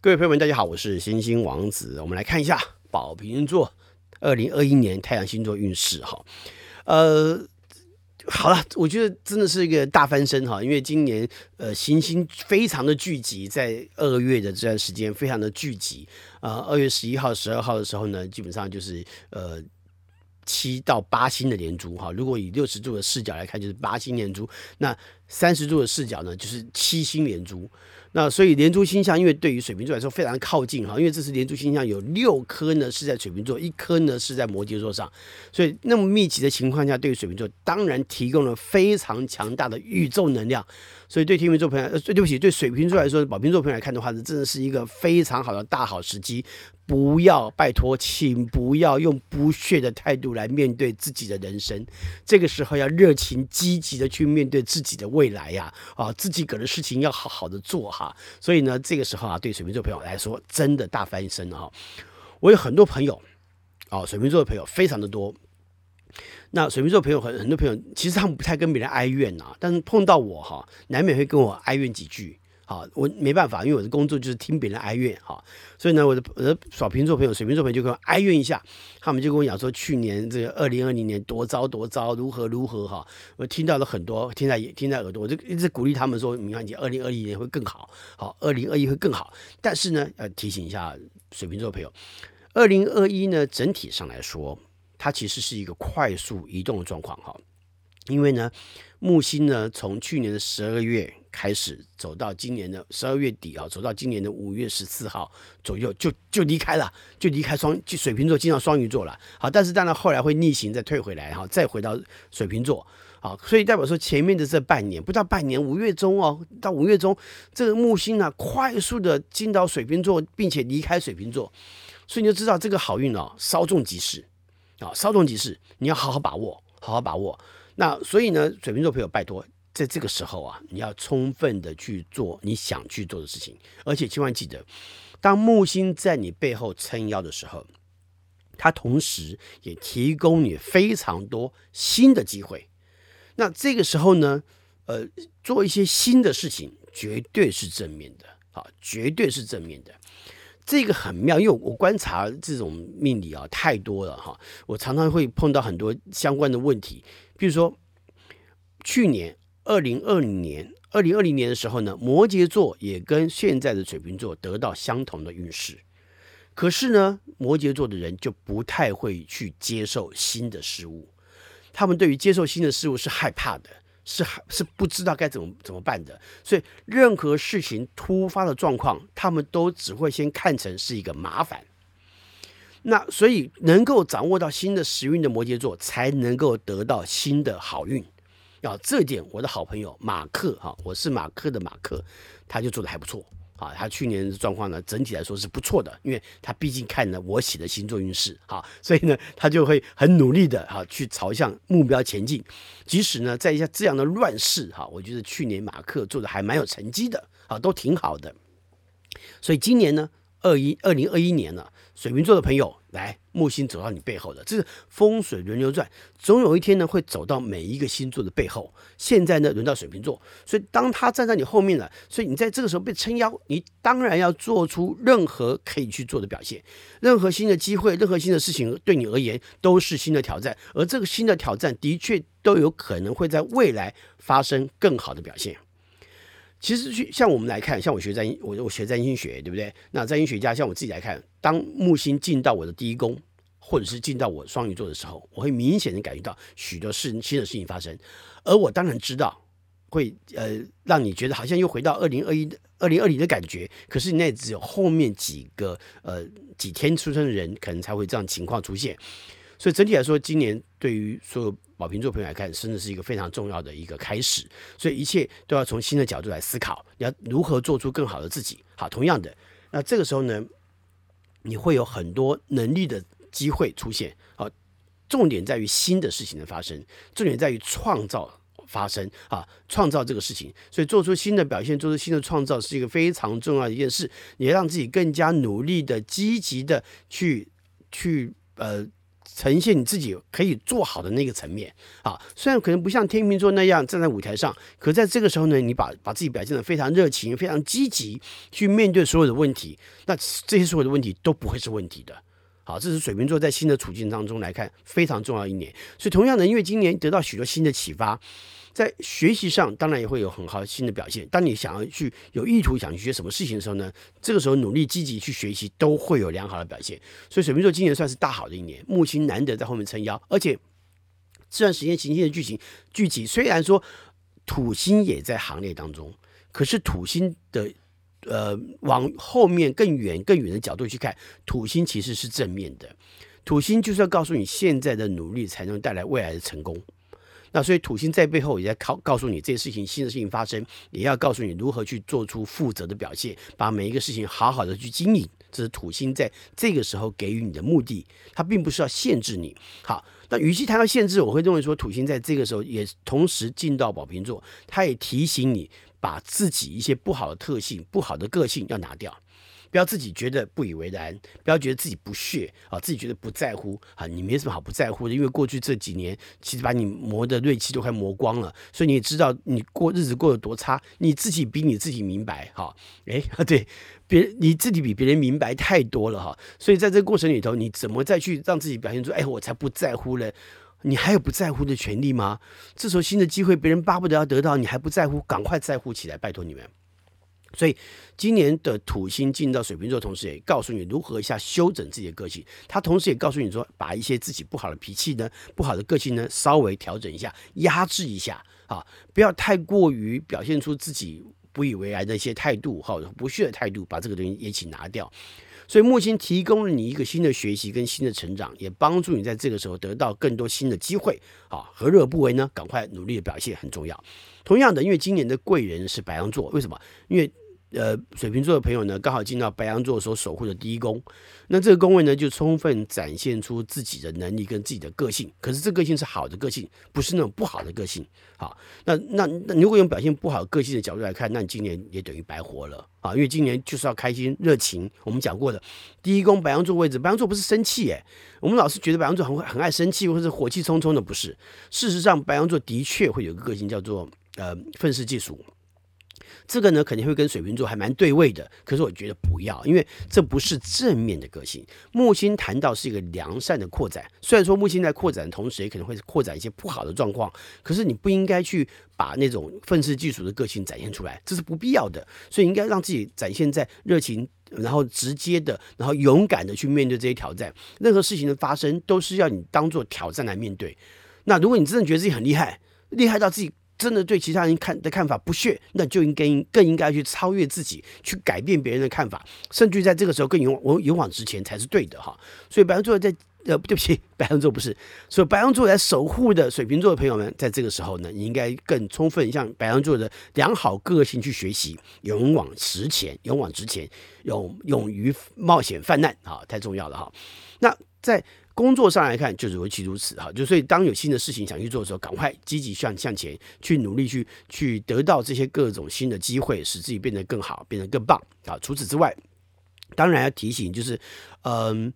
各位朋友们，大家好，我是星星王子。我们来看一下宝瓶座二零二一年太阳星座运势哈。呃，好了，我觉得真的是一个大翻身哈，因为今年呃行星非常的聚集，在二月的这段时间非常的聚集啊。二月十一号、十二号的时候呢，基本上就是呃七到八星的连珠哈。如果以六十度的视角来看，就是八星连珠；那三十度的视角呢，就是七星连珠。那所以连珠星象，因为对于水瓶座来说非常靠近哈，因为这次连珠星象有六颗呢是在水瓶座，一颗呢是在摩羯座上，所以那么密集的情况下，对于水瓶座当然提供了非常强大的宇宙能量。所以对天秤座朋友，呃，对不起，对水瓶座来说，宝瓶座朋友来看的话，这真的是一个非常好的大好时机。不要，拜托，请不要用不屑的态度来面对自己的人生。这个时候要热情积极的去面对自己的未来呀！啊，自己个的事情要好好的做哈。所以呢，这个时候啊，对水瓶座朋友来说，真的大翻身哈。我有很多朋友，啊，水瓶座的朋友非常的多。那水瓶座朋友很很多朋友，其实他们不太跟别人哀怨呐，但是碰到我哈，难免会跟我哀怨几句。好，我没办法，因为我的工作就是听别人哀怨哈，所以呢，我的我的水瓶座朋友、水瓶座朋友就跟我哀怨一下，他们就跟我讲说，去年这个二零二零年多糟多糟，如何如何哈，我听到了很多，听在听在耳朵，我就一直鼓励他们说，你看你二零二一年会更好，好，二零二一会更好。但是呢，要提醒一下水瓶座朋友，二零二一呢，整体上来说，它其实是一个快速移动的状况哈，因为呢，木星呢从去年的十二月。开始走到今年的十二月底啊，走到今年的五月十四号左右就就离开了，就离开双就水瓶座进到双鱼座了。好，但是当然后来会逆行再退回来哈，再回到水瓶座。好，所以代表说前面的这半年不到半年，五月中哦，到五月中这个木星呢、啊、快速的进到水瓶座，并且离开水瓶座，所以你就知道这个好运哦稍纵即逝啊，稍纵即逝，你要好好把握，好好把握。那所以呢，水瓶座朋友拜托。在这个时候啊，你要充分的去做你想去做的事情，而且千万记得，当木星在你背后撑腰的时候，它同时也提供你非常多新的机会。那这个时候呢，呃，做一些新的事情，绝对是正面的，啊，绝对是正面的。这个很妙，因为我观察这种命理啊太多了哈，我常常会碰到很多相关的问题，比如说去年。二零二零年，二零二零年的时候呢，摩羯座也跟现在的水瓶座得到相同的运势。可是呢，摩羯座的人就不太会去接受新的事物，他们对于接受新的事物是害怕的，是是不知道该怎么怎么办的。所以，任何事情突发的状况，他们都只会先看成是一个麻烦。那所以，能够掌握到新的时运的摩羯座，才能够得到新的好运。要这点，我的好朋友马克哈，我是马克的马克，他就做的还不错啊。他去年的状况呢，整体来说是不错的，因为他毕竟看了我写的星座运势哈，所以呢，他就会很努力的哈去朝向目标前进。即使呢，在一下这样的乱世哈，我觉得去年马克做的还蛮有成绩的啊，都挺好的。所以今年呢，二一二零二一年了，水瓶座的朋友。来，木星走到你背后的，这是风水轮流转，总有一天呢会走到每一个星座的背后。现在呢轮到水瓶座，所以当他站在你后面了，所以你在这个时候被撑腰，你当然要做出任何可以去做的表现。任何新的机会，任何新的事情对你而言都是新的挑战，而这个新的挑战的确都有可能会在未来发生更好的表现。其实，去像我们来看，像我学占星，我我学占星学，对不对？那占星学家，像我自己来看，当木星进到我的第一宫，或者是进到我双鱼座的时候，我会明显的感觉到许多事新的事情发生。而我当然知道，会呃让你觉得好像又回到二零二一、二零二零的感觉。可是，那只有后面几个呃几天出生的人，可能才会这样情况出现。所以整体来说，今年对于所有宝瓶座朋友来看，真的是一个非常重要的一个开始。所以一切都要从新的角度来思考，你要如何做出更好的自己。好，同样的，那这个时候呢，你会有很多能力的机会出现。好，重点在于新的事情的发生，重点在于创造发生啊，创造这个事情。所以做出新的表现，做出新的创造，是一个非常重要的一件事。你要让自己更加努力的、积极的去去呃。呈现你自己可以做好的那个层面啊。虽然可能不像天秤座那样站在舞台上，可在这个时候呢，你把把自己表现的非常热情、非常积极，去面对所有的问题，那这些所有的问题都不会是问题的。好，这是水瓶座在新的处境当中来看非常重要一年。所以同样的，因为今年得到许多新的启发，在学习上当然也会有很好新的表现。当你想要去有意图想去学什么事情的时候呢，这个时候努力积极去学习都会有良好的表现。所以水瓶座今年算是大好的一年，木星难得在后面撑腰，而且这段时间行星的剧情聚集，虽然说土星也在行列当中，可是土星的。呃，往后面更远、更远的角度去看，土星其实是正面的。土星就是要告诉你，现在的努力才能带来未来的成功。那所以土星在背后也在告告诉你，这些事情新的事情发生，也要告诉你如何去做出负责的表现，把每一个事情好好的去经营。这是土星在这个时候给予你的目的，它并不是要限制你。好，那与其谈到限制，我会认为说，土星在这个时候也同时进到宝瓶座，它也提醒你。把自己一些不好的特性、不好的个性要拿掉，不要自己觉得不以为然，不要觉得自己不屑啊，自己觉得不在乎啊，你没什么好不在乎的，因为过去这几年其实把你磨的锐气都快磨光了，所以你也知道你过日子过得多差，你自己比你自己明白哈，哎啊对，别你自己比别人明白太多了哈，所以在这个过程里头，你怎么再去让自己表现出哎我才不在乎呢？你还有不在乎的权利吗？这时候新的机会，别人巴不得要得到，你还不在乎？赶快在乎起来，拜托你们。所以今年的土星进到水瓶座，同时也告诉你如何一下修整自己的个性。他同时也告诉你说，把一些自己不好的脾气呢、不好的个性呢，稍微调整一下，压制一下啊，不要太过于表现出自己不以为然的一些态度，或者不屑的态度，把这个东西一起拿掉。所以木星提供了你一个新的学习跟新的成长，也帮助你在这个时候得到更多新的机会。啊，何乐而不为呢？赶快努力的表现很重要。同样的，因为今年的贵人是白羊座，为什么？因为呃，水瓶座的朋友呢，刚好进到白羊座所守护的第一宫，那这个宫位呢，就充分展现出自己的能力跟自己的个性。可是这个性是好的个性，不是那种不好的个性。好，那那那如果用表现不好个性的角度来看，那你今年也等于白活了啊！因为今年就是要开心、热情。我们讲过的第一宫白羊座位置，白羊座不是生气诶，我们老是觉得白羊座很会很爱生气，或者是火气冲冲的，不是。事实上，白羊座的确会有个个性叫做呃愤世嫉俗。这个呢，肯定会跟水瓶座还蛮对位的，可是我觉得不要，因为这不是正面的个性。木星谈到是一个良善的扩展，虽然说木星在扩展的同时，也可能会扩展一些不好的状况，可是你不应该去把那种愤世嫉俗的个性展现出来，这是不必要的。所以应该让自己展现在热情，然后直接的，然后勇敢的去面对这些挑战。任何事情的发生，都是要你当做挑战来面对。那如果你真的觉得自己很厉害，厉害到自己。真的对其他人看的看法不屑，那就应该更应该去超越自己，去改变别人的看法，甚至在这个时候更勇往勇往直前才是对的哈。所以白羊座在呃，对不起，白羊座不是，所以白羊座来守护的水瓶座的朋友们，在这个时候呢，你应该更充分向白羊座的良好个性去学习，勇往直前，勇往直前，勇勇于冒险犯难啊，太重要了哈。那在。工作上来看，就是尤其如此哈，就所以当有新的事情想去做的时候，赶快积极向向前去努力去去得到这些各种新的机会，使自己变得更好，变得更棒啊。除此之外，当然要提醒就是，嗯，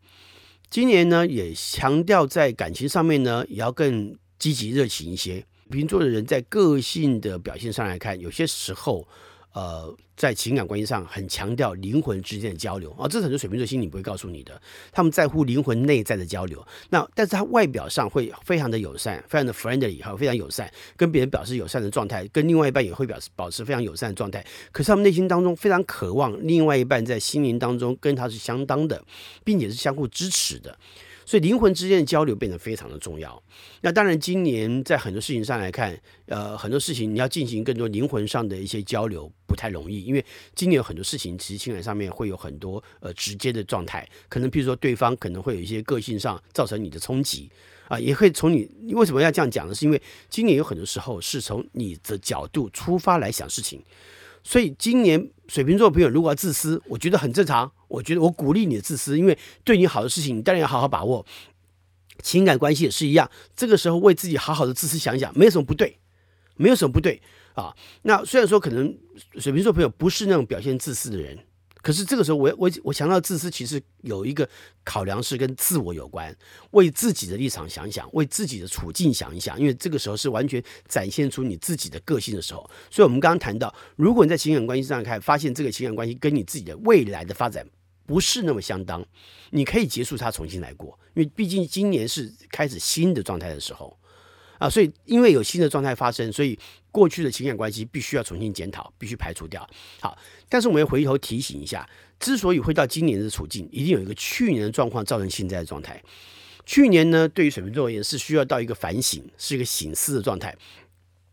今年呢也强调在感情上面呢也要更积极热情一些。水瓶座的人在个性的表现上来看，有些时候。呃，在情感关系上很强调灵魂之间的交流啊，这是很多水瓶座心里不会告诉你的，他们在乎灵魂内在的交流。那但是他外表上会非常的友善，非常的 friendly 哈，非常友善，跟别人表示友善的状态，跟另外一半也会表示保持非常友善的状态。可是他们内心当中非常渴望另外一半在心灵当中跟他是相当的，并且是相互支持的。所以灵魂之间的交流变得非常的重要。那当然，今年在很多事情上来看，呃，很多事情你要进行更多灵魂上的一些交流不太容易，因为今年有很多事情其实情感上面会有很多呃直接的状态，可能譬如说对方可能会有一些个性上造成你的冲击啊，也会从你为什么要这样讲呢？是因为今年有很多时候是从你的角度出发来想事情。所以今年水瓶座朋友如果要自私，我觉得很正常。我觉得我鼓励你的自私，因为对你好的事情，你当然要好好把握。情感关系也是一样，这个时候为自己好好的自私想想，没有什么不对，没有什么不对啊。那虽然说可能水瓶座朋友不是那种表现自私的人，可是这个时候我，我我我强调自私，其实有一个考量是跟自我有关，为自己的立场想一想，为自己的处境想一想，因为这个时候是完全展现出你自己的个性的时候。所以，我们刚刚谈到，如果你在情感关系上看，发现这个情感关系跟你自己的未来的发展不是那么相当，你可以结束它，重新来过，因为毕竟今年是开始新的状态的时候。啊，所以因为有新的状态发生，所以过去的情感关系必须要重新检讨，必须排除掉。好，但是我们要回头提醒一下，之所以会到今年的处境，一定有一个去年的状况造成现在的状态。去年呢，对于水瓶座而言是需要到一个反省，是一个醒思的状态。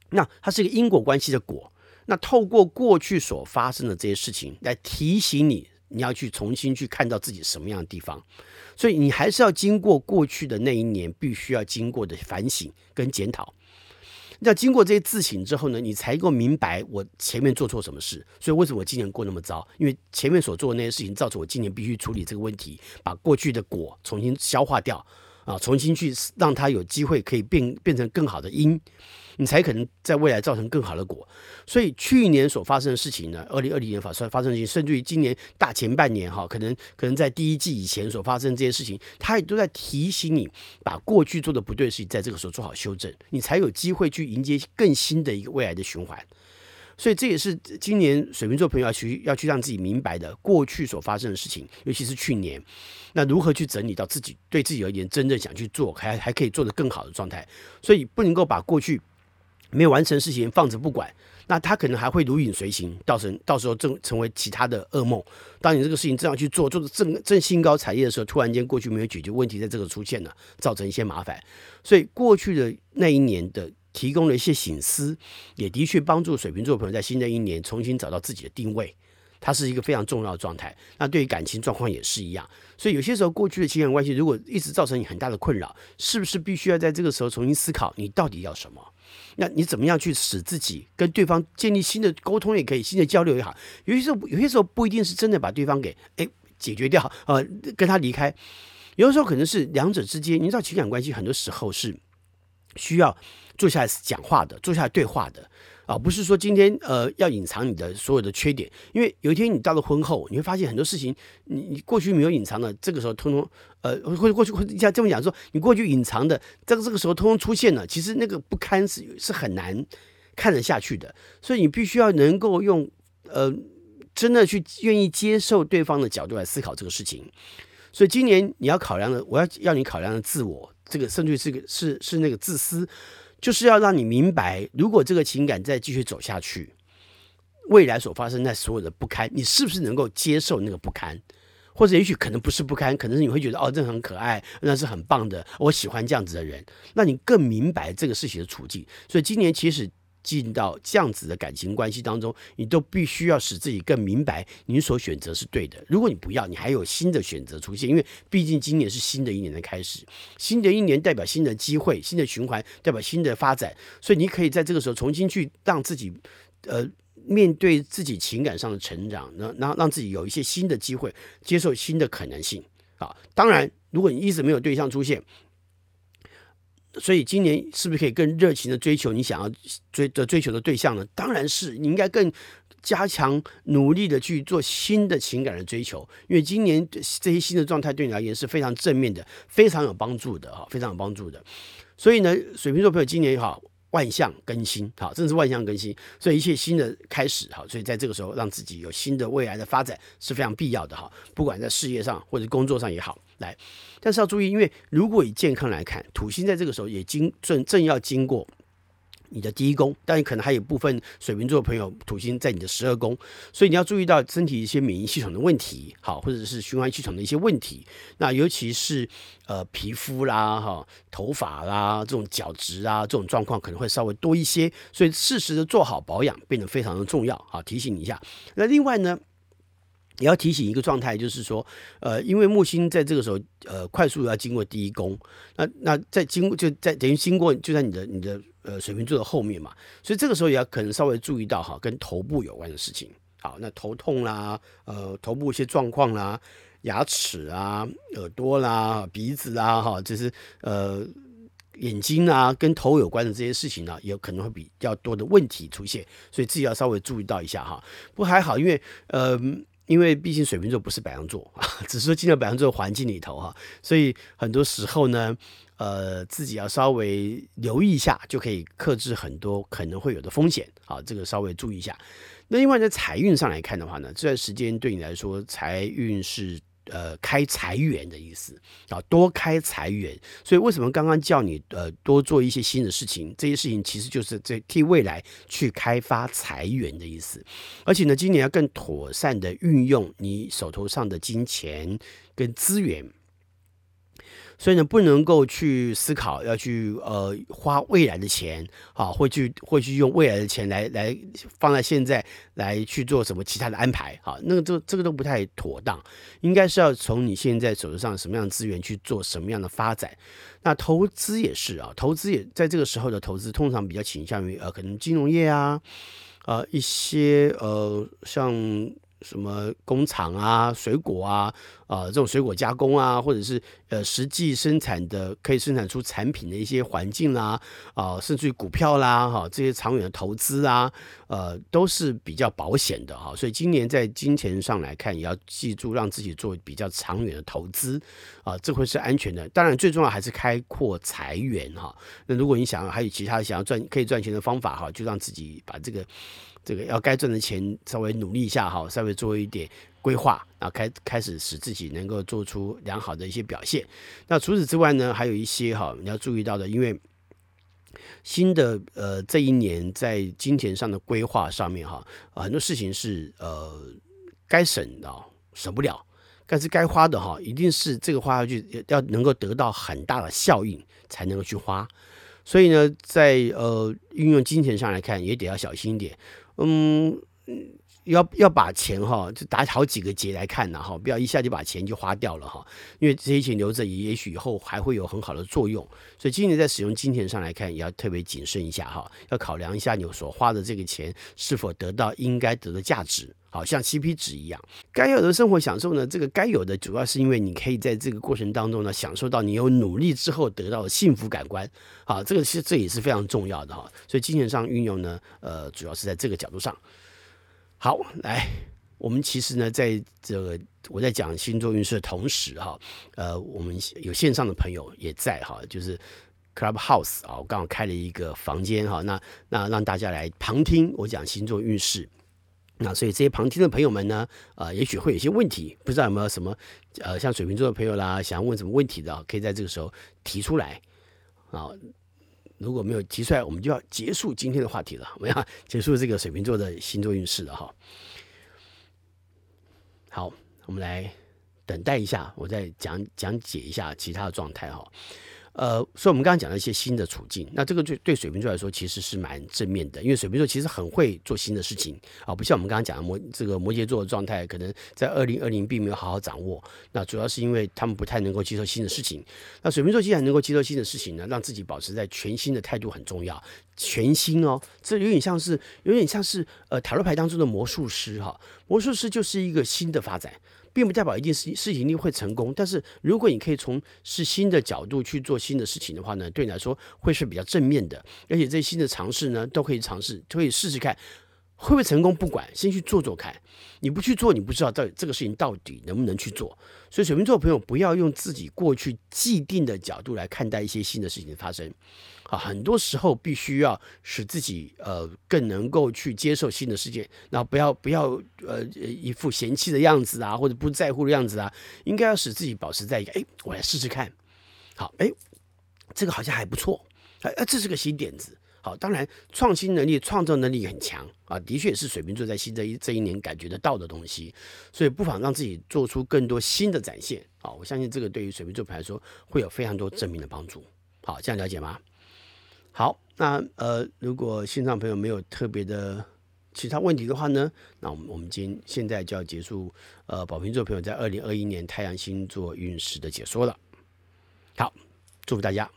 那它是一个因果关系的果。那透过过去所发生的这些事情来提醒你，你要去重新去看到自己什么样的地方。所以你还是要经过过去的那一年必须要经过的反省跟检讨，那经过这些自省之后呢，你才够明白我前面做错什么事。所以为什么我今年过那么糟？因为前面所做的那些事情造成我今年必须处理这个问题，把过去的果重新消化掉啊，重新去让它有机会可以变变成更好的因。你才可能在未来造成更好的果，所以去年所发生的事情呢，二零二零年发生发生的事情，甚至于今年大前半年哈，可能可能在第一季以前所发生这些事情，它也都在提醒你，把过去做的不对的事情，在这个时候做好修正，你才有机会去迎接更新的一个未来的循环。所以这也是今年水瓶座朋友要去要去让自己明白的，过去所发生的事情，尤其是去年，那如何去整理到自己对自己而言真正想去做，还还可以做得更好的状态，所以不能够把过去。没有完成事情放着不管，那他可能还会如影随形，造成到时候正成为其他的噩梦。当你这个事情正要去做，做的正正兴高采烈的时候，突然间过去没有解决问题，在这个出现了，造成一些麻烦。所以过去的那一年的提供了一些醒思，也的确帮助水瓶座朋友在新的一年重新找到自己的定位。它是一个非常重要的状态。那对于感情状况也是一样。所以有些时候过去的情感关系如果一直造成你很大的困扰，是不是必须要在这个时候重新思考你到底要什么？那你怎么样去使自己跟对方建立新的沟通也可以，新的交流也好。有些时候，有些时候不一定是真的把对方给哎解决掉，呃，跟他离开。有的时候可能是两者之间，你知道情感关系很多时候是需要坐下来讲话的，坐下来对话的。啊，不是说今天呃要隐藏你的所有的缺点，因为有一天你到了婚后，你会发现很多事情你你过去没有隐藏的，这个时候通通呃或者过去或者像这么讲说，你过去隐藏的这个这个时候通通出现了，其实那个不堪是是很难看得下去的，所以你必须要能够用呃真的去愿意接受对方的角度来思考这个事情，所以今年你要考量的，我要要你考量的自我，这个甚至是个是是那个自私。就是要让你明白，如果这个情感再继续走下去，未来所发生在所有的不堪，你是不是能够接受那个不堪？或者也许可能不是不堪，可能是你会觉得哦，这很可爱，那是很棒的，我喜欢这样子的人。那你更明白这个事情的处境。所以今年其实。进到这样子的感情关系当中，你都必须要使自己更明白，你所选择是对的。如果你不要，你还有新的选择出现，因为毕竟今年是新的一年的开始，新的一年代表新的机会、新的循环，代表新的发展，所以你可以在这个时候重新去让自己，呃，面对自己情感上的成长，然后让让自己有一些新的机会，接受新的可能性啊。当然，如果你一直没有对象出现。所以今年是不是可以更热情的追求你想要追的追求的对象呢？当然是，你应该更加强努力的去做新的情感的追求，因为今年这些新的状态对你而言是非常正面的，非常有帮助的哈，非常有帮助的。所以呢，水瓶座朋友今年也好。万象更新，好，真的是万象更新，所以一切新的开始，好，所以在这个时候让自己有新的未来的发展是非常必要的，哈，不管在事业上或者工作上也好，来，但是要注意，因为如果以健康来看，土星在这个时候也经正正要经过。你的第一宫，但可能还有部分水瓶座的朋友土星在你的十二宫，所以你要注意到身体一些免疫系统的问题，好，或者是循环系统的一些问题。那尤其是呃皮肤啦、哈头发啦、这种角质啊这种状况可能会稍微多一些，所以适时的做好保养变得非常的重要。好，提醒你一下。那另外呢，也要提醒一个状态，就是说，呃，因为木星在这个时候呃快速要经过第一宫，那那在经过就在等于经过就在你的你的。呃，水瓶座的后面嘛，所以这个时候也要可能稍微注意到哈，跟头部有关的事情。好，那头痛啦，呃，头部一些状况啦，牙齿啊，耳朵啦，鼻子啊，哈，就是呃眼睛啊，跟头有关的这些事情呢，也可能会比较多的问题出现，所以自己要稍微注意到一下哈。不过还好，因为呃。因为毕竟水瓶座不是白羊座，只是说进了白羊座环境里头哈，所以很多时候呢，呃，自己要稍微留意一下，就可以克制很多可能会有的风险啊，这个稍微注意一下。那另外在财运上来看的话呢，这段时间对你来说财运是。呃，开财源的意思啊，多开财源。所以为什么刚刚叫你呃多做一些新的事情？这些事情其实就是在替未来去开发财源的意思。而且呢，今年要更妥善的运用你手头上的金钱跟资源。所以呢，不能够去思考要去呃花未来的钱啊，会去会去用未来的钱来来放在现在来去做什么其他的安排啊？那个这这个都不太妥当，应该是要从你现在手头上什么样的资源去做什么样的发展。那投资也是啊，投资也在这个时候的投资通常比较倾向于呃可能金融业啊，呃一些呃像。什么工厂啊、水果啊、啊、呃、这种水果加工啊，或者是呃实际生产的可以生产出产品的一些环境啦，啊、甚至于股票啦，哈，这些长远的投资啊，呃，都是比较保险的哈。所以今年在金钱上来看，也要记住让自己做比较长远的投资啊、这会是安全的。当然，最重要还是开阔财源哈。那如果你想要还有其他想要赚可以赚钱的方法哈，就让自己把这个。这个要该赚的钱稍微努力一下哈，稍微做一点规划，然后开开始使自己能够做出良好的一些表现。那除此之外呢，还有一些哈你要注意到的，因为新的呃这一年在金钱上的规划上面哈，很多事情是呃该省的省不了，但是该花的哈一定是这个花下去要能够得到很大的效应才能够去花。所以呢，在呃运用金钱上来看，也得要小心一点。嗯，要要把钱哈，就打好几个结来看呐哈，不要一下就把钱就花掉了哈，因为这些钱留着，也许以后还会有很好的作用。所以今年在使用金钱上来看，也要特别谨慎一下哈，要考量一下你所花的这个钱是否得到应该得的价值，好像 CP 值一样。该有的生活享受呢，这个该有的主要是因为你可以在这个过程当中呢，享受到你有努力之后得到的幸福感官，好，这个其实这也是非常重要的哈。所以金钱上运用呢，呃，主要是在这个角度上。好，来，我们其实呢，在这个我在讲星座运势的同时，哈，呃，我们有线上的朋友也在哈，就是 Clubhouse 啊，我刚好开了一个房间哈，那那让大家来旁听我讲星座运势，那所以这些旁听的朋友们呢，呃，也许会有些问题，不知道有没有什么呃，像水瓶座的朋友啦，想问什么问题的，可以在这个时候提出来啊。如果没有提出来，我们就要结束今天的话题了。我们要结束这个水瓶座的星座运势了哈。好，我们来等待一下，我再讲讲解一下其他的状态哈。呃，所以我们刚刚讲了一些新的处境，那这个对对水瓶座来说其实是蛮正面的，因为水瓶座其实很会做新的事情啊，不像我们刚刚讲的摩这个摩羯座的状态，可能在二零二零并没有好好掌握。那主要是因为他们不太能够接受新的事情。那水瓶座既然能够接受新的事情呢，让自己保持在全新的态度很重要。全新哦，这有点像是有点像是呃塔罗牌当中的魔术师哈，魔术师就是一个新的发展。并不代表一定事事情一定会成功，但是如果你可以从是新的角度去做新的事情的话呢，对你来说会是比较正面的，而且这些新的尝试呢，都可以尝试，可以试试看会不会成功，不管先去做做看。你不去做，你不知道到这个事情到底能不能去做。所以水瓶座朋友不要用自己过去既定的角度来看待一些新的事情的发生。啊，很多时候必须要使自己呃更能够去接受新的世界，然后不要不要呃一副嫌弃的样子啊，或者不在乎的样子啊，应该要使自己保持在一个哎，我来试试看，好哎，这个好像还不错，哎，这是个新点子，好，当然创新能力、创造能力很强啊，的确是水瓶座在新的一这一年感觉得到的东西，所以不妨让自己做出更多新的展现，啊，我相信这个对于水瓶座来说会有非常多正面的帮助，好，这样了解吗？好，那呃，如果线上朋友没有特别的其他问题的话呢，那我们我们今现在就要结束呃宝瓶座朋友在二零二一年太阳星座运势的解说了。好，祝福大家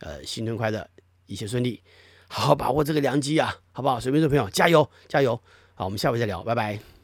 呃新春快乐，一切顺利，好好把握这个良机啊，好不好？水瓶座朋友加油加油！好，我们下回再聊，拜拜。